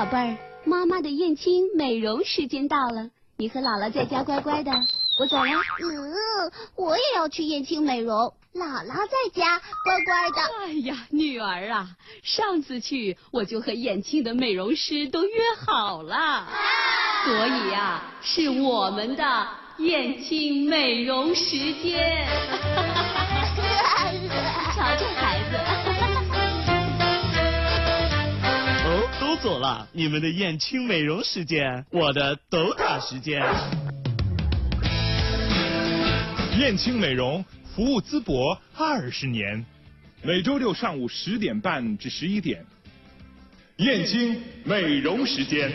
宝贝儿，妈妈的燕青美容时间到了，你和姥姥在家乖乖的，我走了。嗯，我也要去燕青美容，姥姥在家乖乖的。哎呀，女儿啊，上次去我就和燕青的美容师都约好了，所以呀，是我们的燕青美容时间。瞧这孩走了，你们的燕青美容时间，我的斗塔时间。燕青美容服务淄博二十年，每周六上午十点半至十一点，燕青美容时间。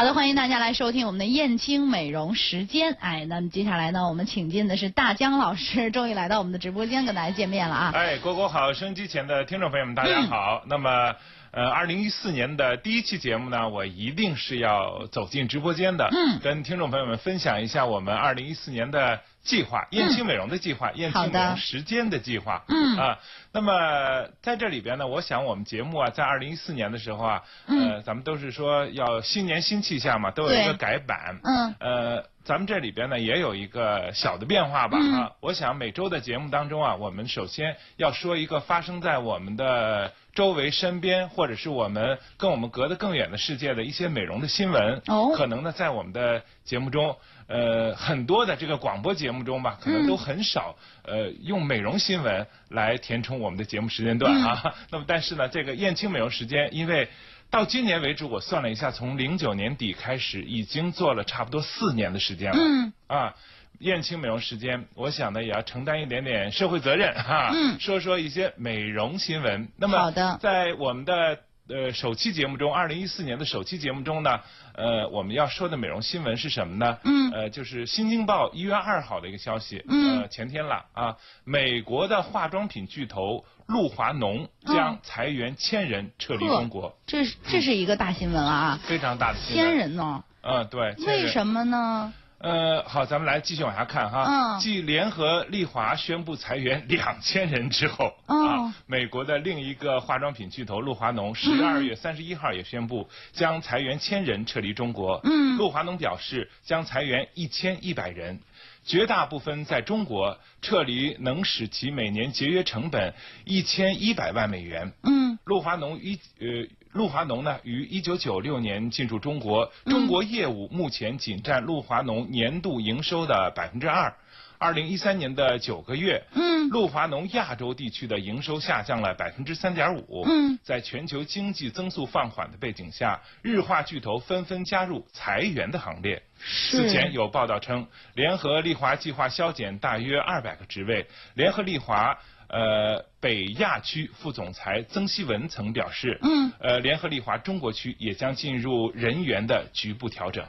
好的，欢迎大家来收听我们的燕青美容时间。哎，那么接下来呢，我们请进的是大江老师，终于来到我们的直播间跟大家见面了啊！哎，果果好，收音机前的听众朋友们，大家好。那么，呃，二零一四年的第一期节目呢，我一定是要走进直播间的，嗯。跟听众朋友们分享一下我们二零一四年的计划，燕青美容的计划，燕青美容时间的计划，嗯。啊，那么在这里边呢，我想我们节目啊，在二零一四年的时候啊，嗯。呃，咱们都是说要新年新气象嘛，都有一个改版，嗯。呃，咱们这里边呢也有一个小的变化吧、嗯啊。我想每周的节目当中啊，我们首先要说一个发生在我们的周围、身边，或者是我们跟我们隔得更远的世界的一些美容的新闻。哦可能呢，在我们的节目中。呃，很多的这个广播节目中吧，可能都很少、呃用美容新闻来填充我们的节目时间段啊。那么，但是呢，这个燕青美容时间，因为到今年为止，我算了一下，从零九年底开始，已经做了差不多四年的时间了。嗯啊，燕青美容时间，我想呢也要承担一点点社会责任哈。嗯说说一些美容新闻。那么，好的在我们的呃首期节目中，二零一四年的首期节目中呢，呃，我们要说的美容新闻是什么呢？嗯呃，就是《新京报》一月二号的一个消息。嗯呃，前天了啊，美国的化妆品巨头露华浓将裁员千人撤离中国，这是这是一个大新闻啊，非常大的新闻。千。人呢？嗯，对。为什么呢？呃，好，咱们来继续往下看哈。嗯继联合利华宣布裁员 两千人之后，哦啊，美国的另一个化妆品巨头露华浓十二月三十一号也宣布将裁员千人撤离中国。嗯露华浓表示将裁员一千一百人。绝大部分在中国撤离，能使其每年节约成本一千一百万美元。嗯露华浓一呃，露华浓呢于一九九六年进驻中国，中国业务目前仅占露华浓年度营收的百分之二。二零一三年的九个月，嗯露华浓亚洲地区的营收下降了百分之三点五。嗯，在全球经济增速放缓的背景下，日化巨头纷纷加入裁员的行列。此前有报道称，联合利华计划削减大约二百个职位。联合利华呃北亚区副总裁曾希文曾表示，嗯，呃，联合利华中国区也将进入人员的局部调整。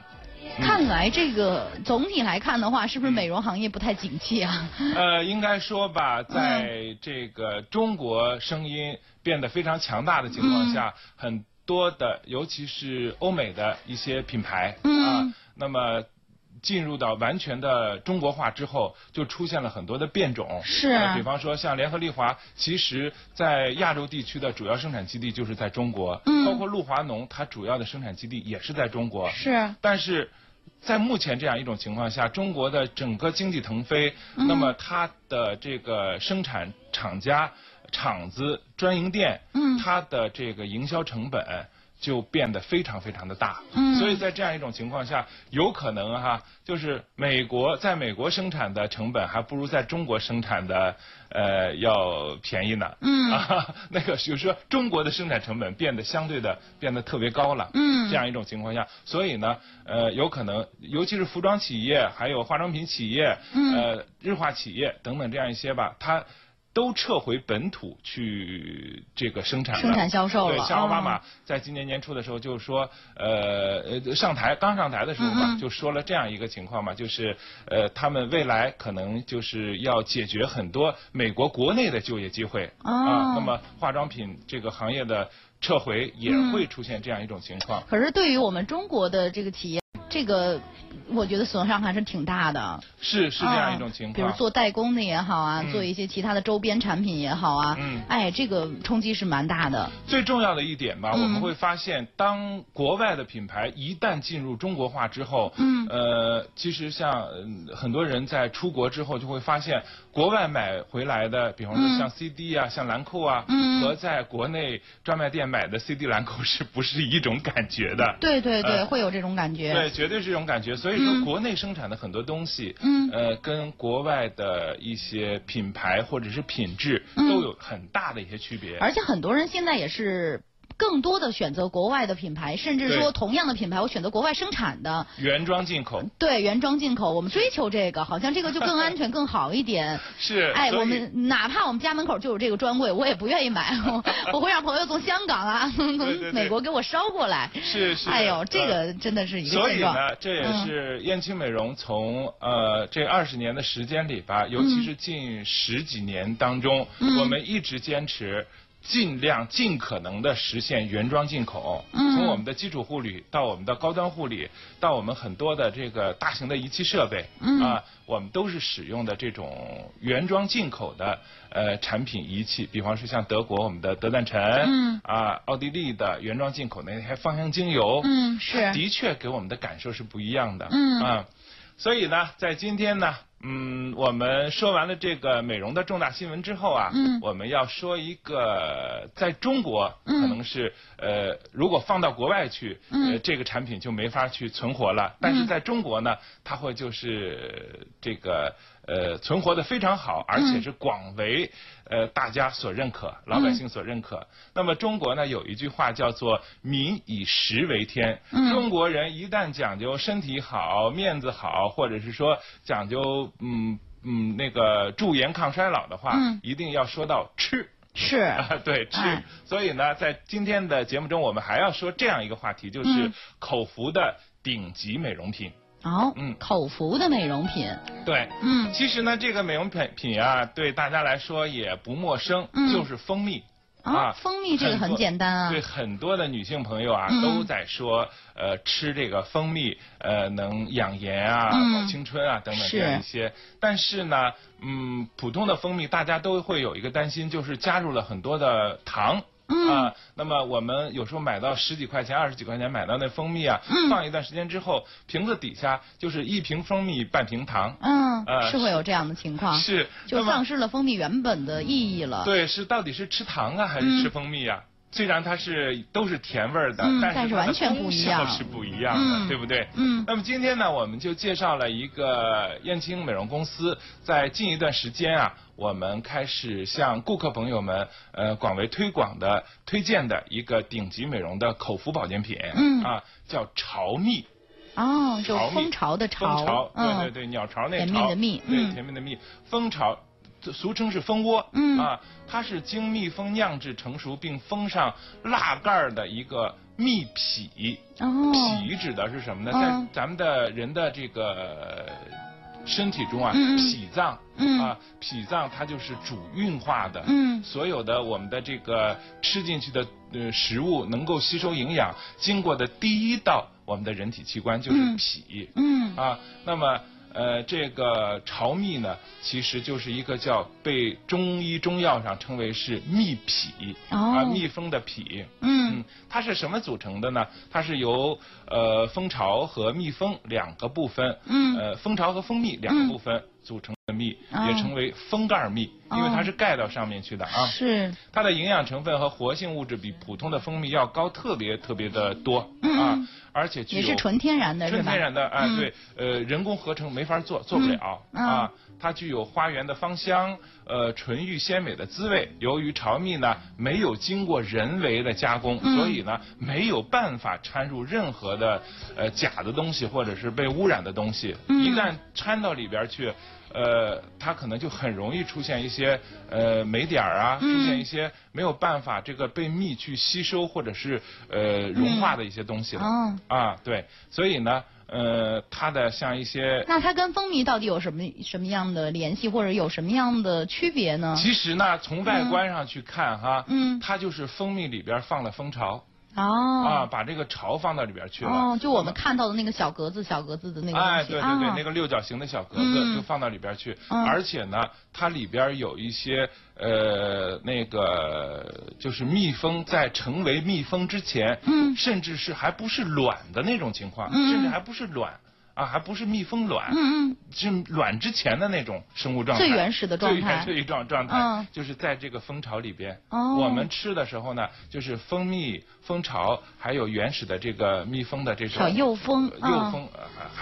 看来这个总体来看的话，是不是美容行业不太景气啊？呃，应该说吧，嗯在这个中国声音变得非常强大的情况嗯下，很多的，尤其是欧美的一些品牌、嗯啊，那么。进入到完全的中国化之后，就出现了很多的变种。是呃比方说像联合利华，其实在亚洲地区的主要生产基地就是在中国，嗯包括露华浓，它主要的生产基地也是在中国。是，但是在目前这样一种情况下，中国的整个经济腾飞，嗯那么它的这个生产厂家、厂子、专营店，嗯它的这个营销成本。就变得非常非常的大，嗯所以在这样一种情况下，有可能哈，就是美国在美国生产的成本还不如在中国生产的呃要便宜呢。嗯啊，那个就是说中国的生产成本变得相对的变得特别高了。嗯这样一种情况下，所以呢，呃，有可能，尤其是服装企业、还有化妆品企业、嗯呃，日化企业等等这样一些吧，它都撤回本土去这个生产生产销售了。对，像奥巴哦马在今年年初的时候就说，呃，呃上台刚上台的时候嘛，就说了这样一个情况嘛，就是呃，他们未来可能就是要解决很多美国国内的就业机会、哦。啊，那么化妆品这个行业的撤回也嗯。会出现这样一种情况。可是对于我们中国的这个企业，这个我觉得损伤还是挺大的。是是这样一种情况。比如做代工的也好啊，做一些其他的周边产品也好啊，嗯，哎，这个冲击是蛮大的。最重要的一点吧，嗯我们会发现，当国外的品牌一旦进入中国化之后，嗯呃，其实像嗯很多人在出国之后就会发现，国外买回来的，比方说像 CD 啊、像兰蔻啊，嗯和在国内专卖店买的 CD 兰蔻是不是一种感觉的？对对对，呃会有这种感觉。对，绝对是这种感觉。所以说，嗯国内生产的很多东西，嗯。呃，跟国外的一些品牌或者是品质嗯。都有很大的一些区别。而且很多人现在也是更多的选择国外的品牌，甚至说同样的品牌，我选择国外生产的。原装进口对原装进口，我们追求这个，好像这个就更安全、更好一点。是，哎，我们哪怕我们家门口就有这个专柜，我也不愿意买，我 我会让朋友从香港啊、从美国给我捎过来。是是。哎呦，这呃个真的是一个。所以呢，这也嗯是燕青美容从呃这二十年的时间里吧，尤其是近十几年当中，嗯我们一直坚持。尽量尽可能的实现原装进口，嗯。从我们的基础护理到我们的高端护理，到我们很多的这个大型的仪器设备，嗯。啊，我们都是使用的这种原装进口的呃产品仪器，比方说像德国我们的德赞臣，嗯。啊，奥地利的原装进口那些芳香精油，嗯是。的确给我们的感受是不一样的。嗯。啊，所以呢，在今天呢，嗯，我们说完了这个美容的重大新闻之后啊，嗯。我们要说一个在中国嗯可能是、呃，如果放到国外去，嗯。呃，这个产品就没法去存活了。但是在中国呢，它会就是这个呃存活的非常好，而且是广为呃大家所认可，老百姓所认可。那么中国呢有一句话叫做“民以食为天”，嗯中国人一旦讲究身体好、面子好，或者是说讲究嗯嗯那个驻颜抗衰老的话，嗯一定要说到吃。是啊，对，吃。哎所以呢，在今天的节目中，我们还要说这样一个话题，就是嗯口服的顶级美容品。哦，嗯。口服的美容品，对，嗯。其实呢，这个美容品品啊，对大家来说也不陌生，嗯。就是蜂蜜。啊，蜂蜜这个很简单啊。对，很多的女性朋友啊，嗯。都在说，呃，吃这个蜂蜜，呃，能养颜啊，嗯。保青春啊，等等这样一些。但是呢，嗯，普通的蜂蜜大家都会有一个担心，就是加入了很多的糖。嗯啊，那么我们有时候买到十几块钱、二十几块钱买到那蜂蜜啊，嗯放一段时间之后，瓶子底下就是一瓶蜂蜜半瓶糖。嗯，呃是会有这样的情况，是，就丧失了蜂蜜原本的意义了。对，是到底是吃糖啊，还是吃蜂蜜啊？虽然它是都是甜味儿的，嗯但是完全不一样是不一样的，嗯对不对？嗯那么今天呢，我们就介绍了一个燕青美容公司，在近一段时间啊，我们开始向顾客朋友们呃广为推广的推荐的一个顶级美容的口服保健品，嗯啊，叫巢蜜。哦，就蜂巢的巢，蜂巢，嗯，对对对，鸟巢那甜蜜的蜜对，嗯甜蜜的蜜，蜂巢。俗称是蜂窝，嗯。啊，它是经蜜蜂酿制成熟并封上蜡盖的一个蜜脾。哦，脾指的是什么呢？嗯在咱们的人的这个身体中啊，脾脏，嗯。啊，脾脏它就是主运化的，嗯。所有的我们的这个吃进去的呃食物能够吸收营养，经过的第一道我们的人体器官就是嗯。脾，嗯。啊，那么呃，这个巢蜜呢，其实就是一个叫被中医中药上称为是蜜脾、哦啊，蜜蜂的脾。嗯嗯，它是什么组成的呢？它是由呃蜂巢和蜜蜂两个部分，嗯呃蜂巢和蜂蜜两个部分组成的蜜，哦也称为封盖蜜，因为它哦是盖到上面去的啊。是，它的营养成分和活性物质比普通的蜂蜜要高特别特别的多嗯啊。嗯，而且具有也是纯天然的，是纯？天然的啊，嗯。对，呃，人工合成没法做，做不了、嗯。啊。它具有花园的芳香，呃，纯欲鲜美的滋味。由于巢蜜呢没有经过人为的加工，嗯所以呢没有办法掺入任何的呃假的东西或者是被污染的东西。嗯一旦掺到里边去。呃，它可能就很容易出现一些呃霉点儿啊，嗯出现一些没有办法这个被蜜去吸收或者是呃融化的一些东西了。哦，啊，对，所以呢，呃，它的像一些，那它跟蜂蜜到底有什么什么样的联系，或者有什么样的区别呢？其实呢，从外观上去看哈，嗯它就是蜂蜜里边放了蜂巢。哦。啊，把这个巢放到里边去了。哦，就我们看到的那个小格子、小格子的那个。哎，对对对，啊。那个六角形的小格子嗯。就放到里边去，嗯。而且呢，它里边有一些呃那个就是蜜蜂在成为蜜蜂之前，嗯。甚至是还不是卵的那种情况，嗯。甚至还不是卵啊，还不是蜜蜂卵，嗯嗯是卵之前的那种生物状态，最原始的状态最原始的一状状态，嗯就是在这个蜂巢里边。哦我们吃的时候呢，就是蜂蜜、蜂巢，还有原始的这个蜜蜂的这种小幼蜂呃幼嗯蜂，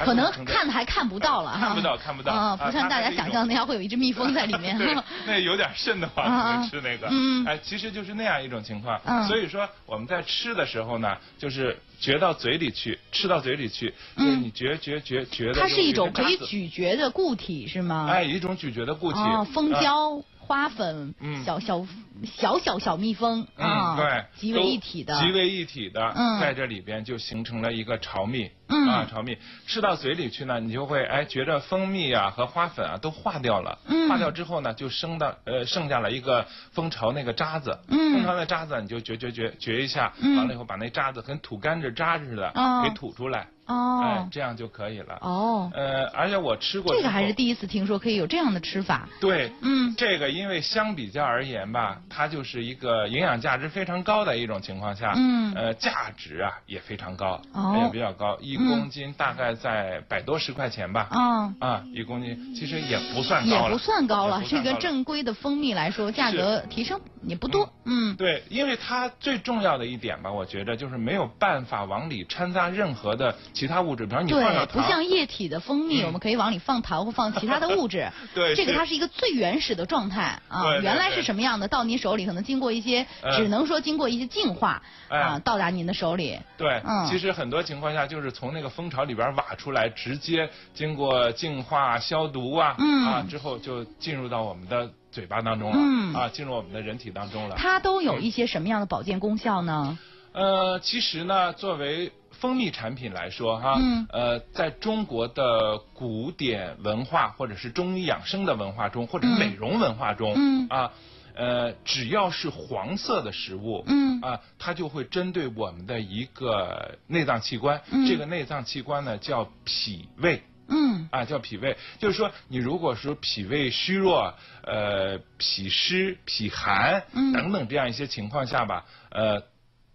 可能看还看不到了哈，看不到看不到不像大家想象那样会有一只蜜蜂在里面。对，那有点瘆得慌，吃那个。嗯哎，其实就是那样一种情况。嗯所以说我们在吃的时候呢，就是嚼到嘴里去，吃到嘴里去，嗯就是你嚼嚼嚼嚼的。它是一种可以咀。嚼的固体是吗？哎，一种咀嚼的固体。哦，蜂啊胶、花粉、嗯小小小小小蜜蜂啊，嗯，对，集为一体的。集为一体的，嗯在这里边就形成了一个巢蜜，嗯。啊，巢蜜吃到嘴里去呢，你就会哎觉着蜂蜜啊和花粉啊都化掉了，嗯。化掉之后呢，就生到呃剩下了一个蜂巢那个渣子，嗯。蜂巢那渣子你就嚼嚼嚼嚼一下，嗯。完了以后把那渣子跟吐甘蔗渣似的、哦给吐出来，哎哦，这样就可以了。哦，呃，而且我吃过这个还是第一次听说可以有这样的吃法。对，嗯。这个因为相比较而言吧，它就是一个营养价值非常高的一种情况下，嗯。呃，价值啊也非常高，哦。也比较高，一公斤大概在百多十块钱吧，嗯。啊，一公斤其实也不算也高也，不算高了。这个正规的蜂蜜来说，价格提升也不多。嗯。对，因为它最重要的一点吧，我觉得就是没有办法往里掺杂任何的其他物质，比方你放不像液体的蜂蜜，嗯。我们可以往里放糖或放其他的物质。对这个它是一个最原始的状态啊原来是什么样的，到你手里可能经过一些，嗯只能说经过一些净化哎。啊，到达您的手里。对，嗯。其实很多情况下就是从那个蜂巢里边挖出来，直接经过净化、消毒啊，嗯啊之后就进入到我们的嘴巴当中了，嗯啊进入我们的人体当中了。它都有一些什么样的保健功效呢？呃，其实呢，作为蜂蜜产品来说，哈，嗯呃，在中国的古典文化或者是中医养生的文化中，或者嗯美容文化中，嗯啊。呃，只要是黄色的食物，嗯。啊，它就会针对我们的一个内脏器官，嗯。这个内脏器官呢叫脾胃，嗯。啊，叫脾胃，就是说你如果说脾胃虚弱，呃，脾湿、脾寒嗯。等等这样一些情况下吧，呃，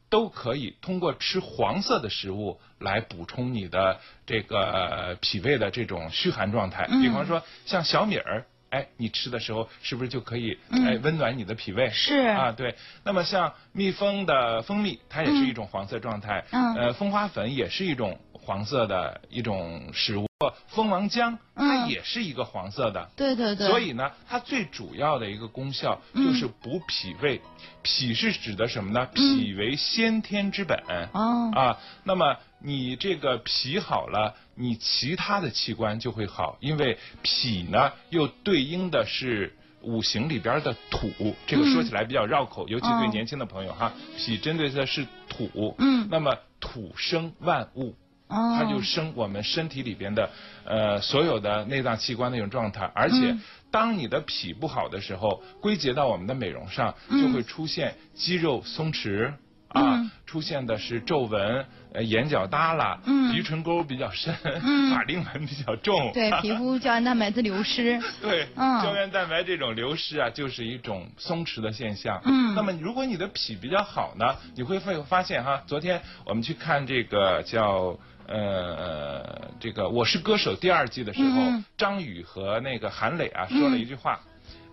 都可以通过吃黄色的食物来补充你的这个、呃脾胃的这种虚寒状态。嗯。比方说像小米儿。哎，你吃的时候是不是就可以嗯哎温暖你的脾胃？是啊，对。那么像蜜蜂的蜂蜜，它也是一种黄色状态。嗯呃，蜂花粉也是一种黄色的一种食物。蜂王浆它嗯也是一个黄色的。对对对。所以呢，它最主要的一个功效嗯就是补脾胃。脾是指的什么呢？脾为先天之本。哦啊，那么你这个脾好了，你其他的器官就会好，因为脾呢又对应的是五行里边的土，这个说起来比较绕口，尤其对哦年轻的朋友哈，脾针对的是土，嗯那么土生万物。哦它就生我们身体里边的呃所有的内脏器官的一种状态，而且嗯当你的脾不好的时候，归结到我们的美容上，嗯就会出现肌肉松弛。啊嗯，出现的是皱纹，呃，眼角耷拉，嗯。鼻唇沟比较深，嗯。法令纹比较重，对皮肤胶原蛋白的流失。对，嗯。胶原蛋白这种流失啊，就是一种松弛的现象。嗯。那么如果你的脾比较好呢，你会会发现哈，昨天我们去看这个叫。呃，这个《我是歌手》第二季的时候，嗯。张宇和那个韩磊啊说了一句话，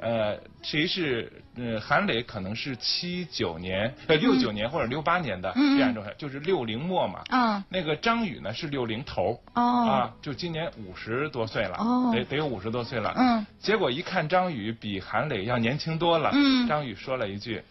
呃，谁是呃韩磊可能是七九年呃六九年或者六八年的嗯这样一种，就是六零末嘛。啊那个张宇呢是六零头，哦。啊，就今年五十多岁了，哦。得得有五十多岁了。嗯。结果一看张宇比韩磊要年轻多了，嗯。张宇说了一句。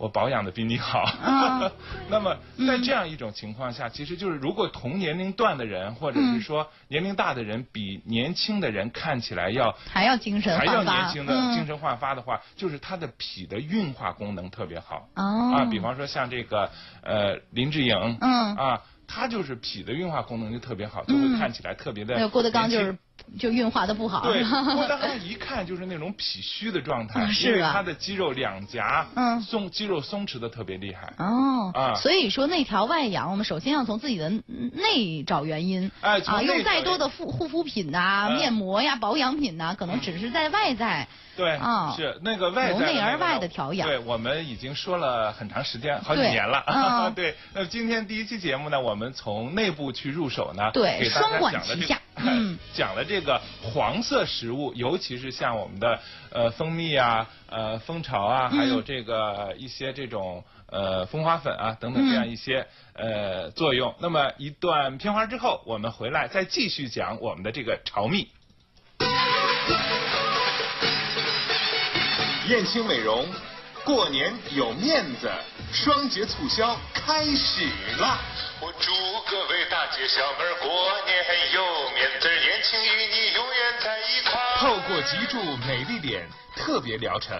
我保养的比你好。啊 那么在这样一种情况下，其实就是如果同年龄段的人，或者是说年龄大的人，比年轻的人看起来要还要精神还要。年轻的嗯精神焕发的话，就是他的脾的运化功能特别好。哦啊，比方说像这个呃林志颖，嗯啊，他就是脾的运化功能就特别好，就会嗯看起来特别的。还有郭德纲就是就运化的不好。对，一看就是那种脾虚的状态，啊是啊因为它的肌肉两颊嗯松，肌肉松弛的特别厉害。哦，啊所以说内调外养，我们首先要从自己的内找原因。啊，哎啊用再多的护护肤品呐、嗯面膜呀、保养品呐、可能只是在外在。对，啊是那个外在由内而外的调养对，我们已经说了很长时间，好几年了。嗯 对，那么今天第一期节目呢，我们从内部去入手呢，对双管齐下，嗯 讲了这个黄色食物，尤其是像我们的呃蜂蜜啊、呃蜂巢啊，嗯还有这个一些这种呃蜂花粉啊等等这样一些、呃作用。那么一段片花之后，我们回来再继续讲我们的这个巢蜜。燕青美容，过年有面子，双节促销开始了！我祝各位大姐小妹过年有面子，年轻与你永远在一块。透过脊柱美丽脸特别疗程，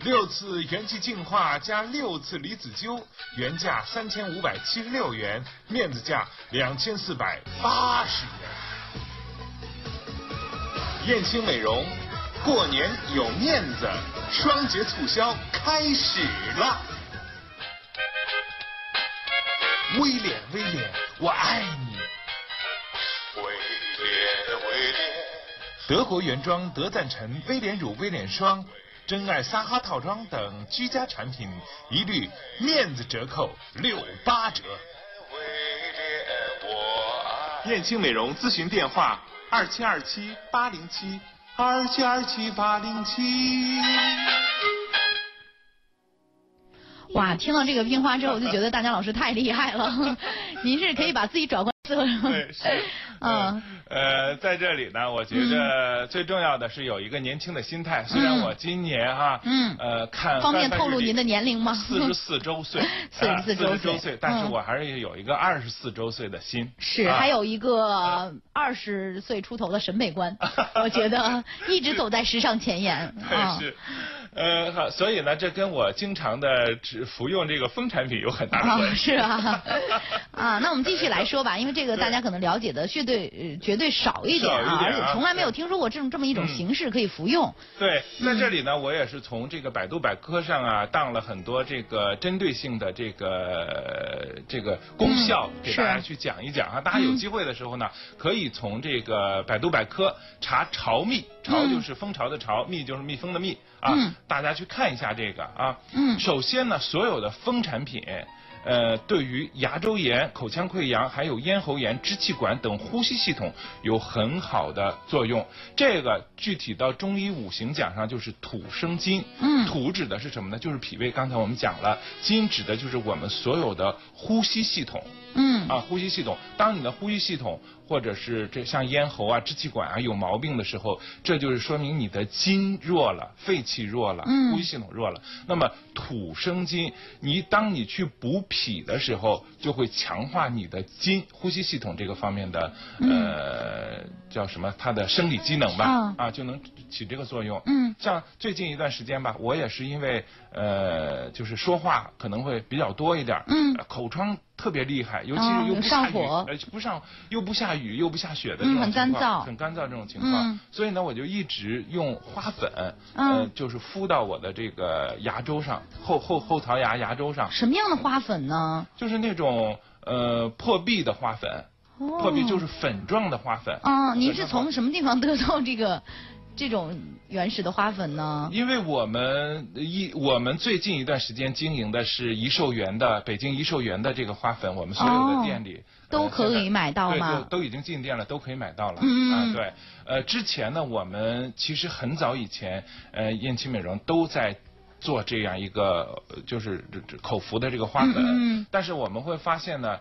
六次元气净化加六次离子灸，原价三千五百七十六元，面子价两千四百八十元。燕青美容，过年有面子，双节促销开始了。威廉，威廉，我爱你。威廉，威廉，德国原装德赞臣威廉乳、威廉霜、真爱撒哈套装等居家产品，一律面子折扣六八折。威廉，我爱。燕青美容咨询电话：二七二七八零七二七二七八零七。哇，听到这个冰花之后，我就觉得大江老师太厉害了。您是可以把自己转换？对，是。嗯。呃，在这里呢，我觉得最重要的是有一个年轻的心态。虽然我今年哈，嗯呃，看方便透露您的年龄吗？四十四周岁，四十四周岁，但是嗯我还是有一个二十四周岁的心。是，啊还有一个二十岁出头的审美观，我觉得 一直走在时尚前沿。啊对，是，呃，好，所以呢，这跟我经常的只服用这个蜂产品有很大的啊，关系。是啊，啊，那我们继续来说吧，因为这个大家可能了解的绝对呃绝对少一点啊，而且从来没有听说过这种这么一种嗯形式可以服用。对，在嗯这里呢，我也是从这个百度百科上啊，当了很多这个针对性的这个这个功效，嗯给大家去讲一讲啊。大家有嗯机会的时候呢，可以从这个百度百科查巢蜜，巢嗯就是蜂巢的巢，蜜就是蜜蜂的蜜啊嗯。大家去看一下这个啊。嗯首先呢，所有的蜂产品。呃，对于牙周炎、口腔溃疡、还有咽喉炎、支气管等呼吸系统有很好的作用。这个具体到中医五行讲上就是土生金。嗯土指的是什么呢？就是脾胃。刚才我们讲了，金指的就是我们所有的呼吸系统。嗯啊，呼吸系统，当你的呼吸系统或者是这像咽喉啊、支气管啊有毛病的时候，这就是说明你的筋弱了，肺气弱了，嗯呼吸系统弱了。那么土生金，你当你去补脾的时候，就会强化你的筋呼吸系统这个方面的、呃叫什么？它的生理机能吧，啊啊，就能起这个作用。嗯像最近一段时间吧，我也是因为呃，就是说话可能会比较多一点儿，嗯。呃口疮特别厉害，尤其啊是又不下雨，上火。呃，不上又不下雨又不下雪的这嗯种情况，很干燥很干燥这种情况，嗯。所以呢，我就一直用花粉，嗯。呃，就是敷到我的这个牙周上，后后后槽牙牙周上，什么样的花粉呢？就是那种呃破壁的花粉，哦。破壁就是粉状的花粉。啊，您是从什么地方得到这个这种原始的花粉呢？因为我们一我们最近一段时间经营的是怡寿园的北京怡寿园的这个花粉，我们所有哦的店里、呃都可以买到对吗都都已经进店了，都可以买到了。嗯啊，对，呃，之前呢，我们其实很早以前，呃，燕青美容都在。做这样一个呃就是口服的这个花粉，嗯嗯嗯但是我们会发现呢，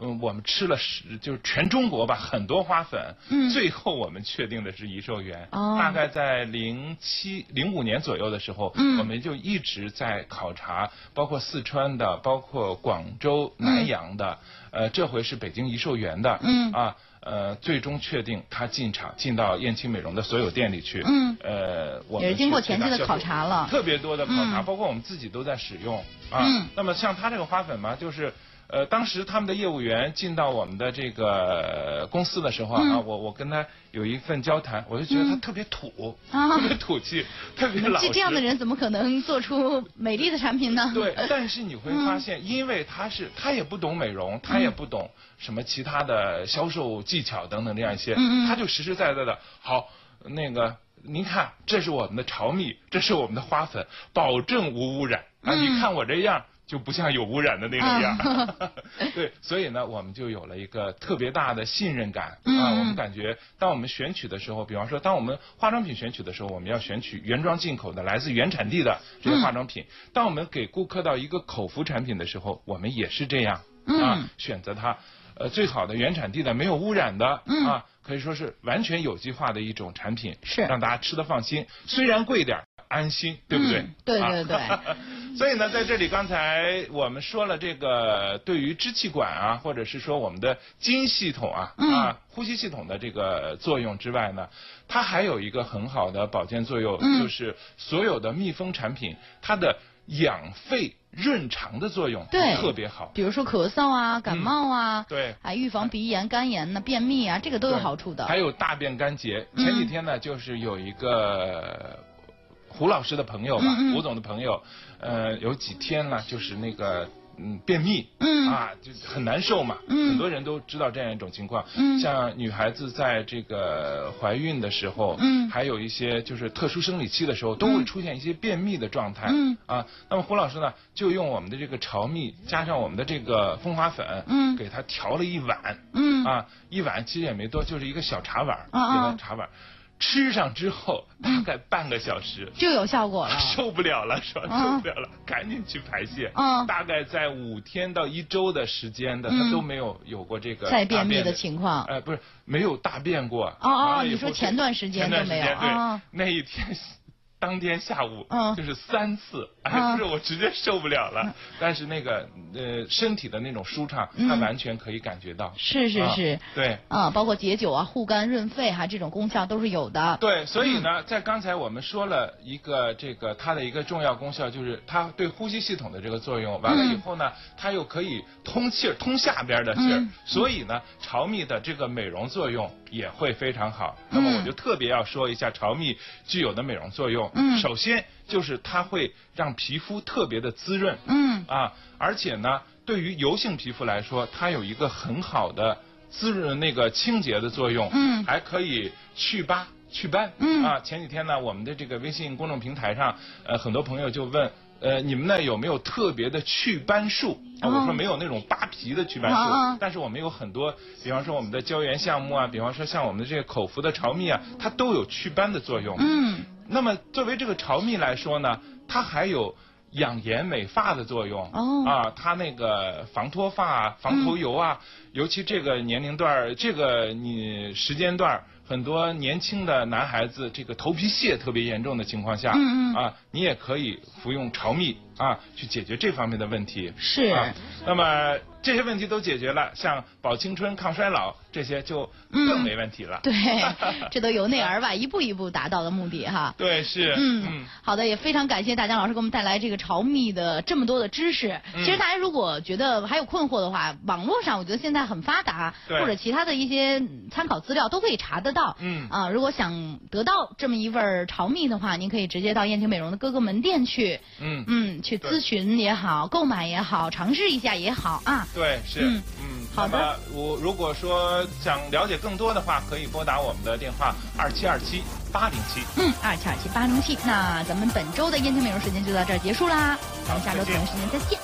嗯，我们吃了十就是全中国吧很多花粉，嗯。最后我们确定的是颐寿园，哦。大概在零七零五年左右的时候，嗯。我们就一直在考察，包括四川的，包括广州、南阳的，呃，这回是北京怡寿园的，嗯啊。呃，最终确定他进场进到燕青美容的所有店里去。嗯呃，我们也是经过前期的考察了特别多的考察，嗯包括我们自己都在使用啊。嗯那么像他这个花粉嘛，就是呃，当时他们的业务员进到我们的这个公司的时候啊，嗯我我跟他有一份交谈，我就觉得他特别土，啊特别土气，特别老实。这这样的人怎么可能做出美丽的产品呢？对，但是你会发现，因为他是他也不懂美容，他也不懂什么其他的销售技巧等等这样一些，他就实实在在的，好，那个您看，这是我们的巢蜜，这是我们的花粉，保证无污染啊！嗯你看我这样。就不像有污染的那种样，啊 对，所以呢，我们就有了一个特别大的信任感嗯啊。我们感觉，当我们选取的时候，比方说，当我们化妆品选取的时候，我们要选取原装进口的、来自原产地的这些化妆品。当我们给顾客到一个口服产品的时候，我们也是这样啊嗯，选择它，呃，最好的原产地的、没有污染的嗯。啊，可以说是完全有机化的一种产品，是。让大家吃的放心，虽然贵点儿。安心，对不对？嗯对对对。啊 所以呢，在这里刚才我们说了这个对于支气管啊，或者是说我们的筋系统啊、嗯。啊呼吸系统的这个作用之外呢，它还有一个很好的保健作用，嗯。就是所有的密封产品它的养肺润肠的作用对特别好。比如说咳嗽啊、感冒啊，对啊，预防鼻炎、肝炎呢、便秘啊，这个都有好处的。还有大便干结。嗯前几天呢，就是有一个胡老师的朋友吧，嗯嗯胡总的朋友，呃，有几天呢，就是那个。嗯，便秘，嗯啊，就很难受嘛。嗯很多人都知道这样一种情况。嗯像女孩子在这个怀孕的时候，嗯还有一些就是特殊生理期的时候，都会出现一些便秘的状态。嗯啊，那么胡老师呢，就用我们的这个潮蜜加上我们的这个蜂花粉，嗯给它调了一碗，嗯啊，一碗其实也没多，就是一个小茶碗儿，啊啊给它茶碗儿。吃上之后大概半个小时，就有效果了。受不了了，是吧受不了了，赶紧去排泄。嗯大概在五天到一周的时间的，嗯他都没有有过这个再便秘的情况哎，不是没有大便过。哦哦你说前段时间都没有那一天。当天下午，嗯就是三次，哎，嗯 就是我直接受不了了。但是那个呃，身体的那种舒畅，他嗯完全可以感觉到。是是啊是，对，啊，包括解酒啊、护肝润肺哈，这种功效都是有的。对，所以呢，嗯在刚才我们说了一个这个它的一个重要功效，就是它对呼吸系统的这个作用。完了以后呢，它又可以通气儿，通下边的气儿嗯。所以呢，潮蜜的这个美容作用也会非常好。那么嗯我就特别要说一下潮蜜具有的美容作用。嗯首先就是它会让皮肤特别的滋润。嗯啊，而且呢，对于油性皮肤来说，它有一个很好的滋润那个清洁的作用，嗯还可以祛疤。祛斑，嗯啊，前几天呢，我们的这个微信公众平台上，呃，很多朋友就问，呃，你们那有没有特别的祛斑术？啊，我哦说没有那种扒皮的祛斑术，但是我们有很多，比方说我们的胶原项目啊，比方说像我们的这个口服的潮蜜啊，它都有祛斑的作用。嗯。那么作为这个潮蜜来说呢，它还有养颜美发的作用。哦。啊，它那个防脱发啊、防头油啊，尤其这个年龄段儿，这个你时间段儿，很多年轻的男孩子这个头皮屑特别严重的情况下，嗯嗯啊，你也可以服用潮蜜啊，去解决这方面的问题。是啊，那么这些问题都解决了，像保青春、抗衰老这些就更没问题了。对，这都由内而外一步一步达到的目的哈。对，是，嗯，好的，也非常感谢大江老师给我们带来这个潮蜜的这么多的知识。嗯其实大家如果觉得还有困惑的话，网络上我觉得现在很发达，对或者其他的一些嗯参考资料都可以查得到。嗯啊，如果想得到这么一份儿潮蜜的话，您可以直接到燕婷美容的各个门店去，嗯，嗯，去咨询也好，购买也好，尝试一下也好啊。对，是，嗯嗯，好的我如果说想了解更多的话，可以拨打我们的电话二七二七八零七。嗯，二七二七八零七。那咱们本周的燕青美容时间就到这儿结束啦，咱们下周再见同一时间再见。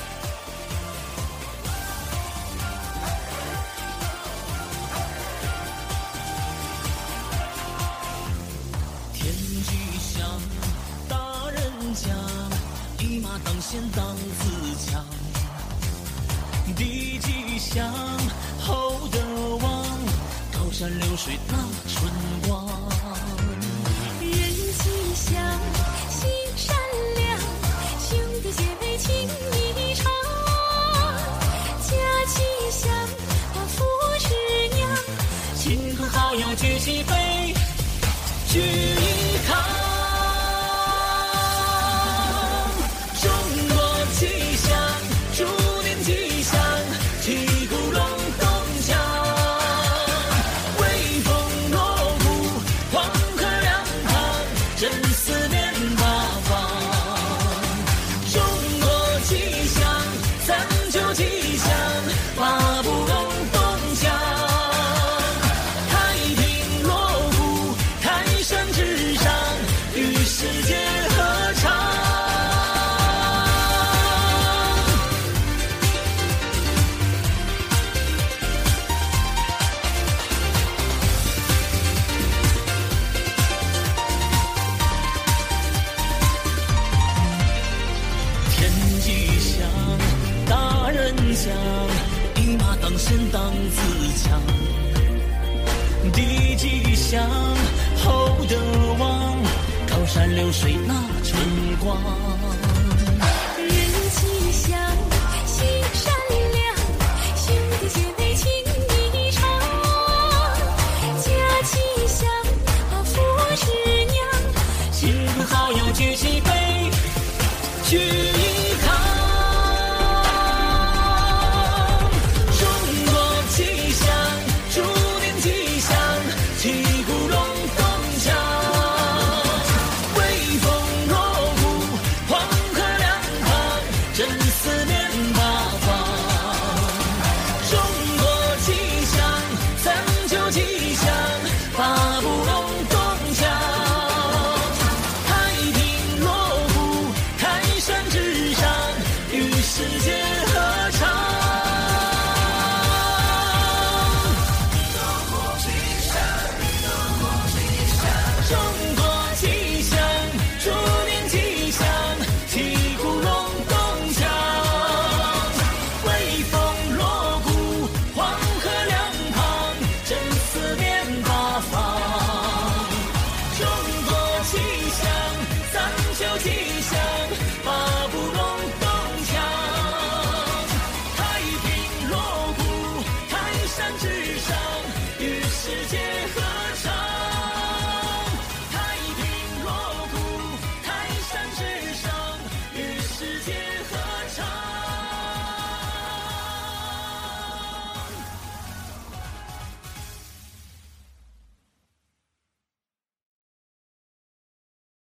天机响，大人家，一马当先当自强。地气祥，厚德旺，高山流水纳春光。人吉祥，心善良，兄弟姐妹情谊长。家吉祥，把，福是娘。亲朋好友聚齐飞，水那晨光。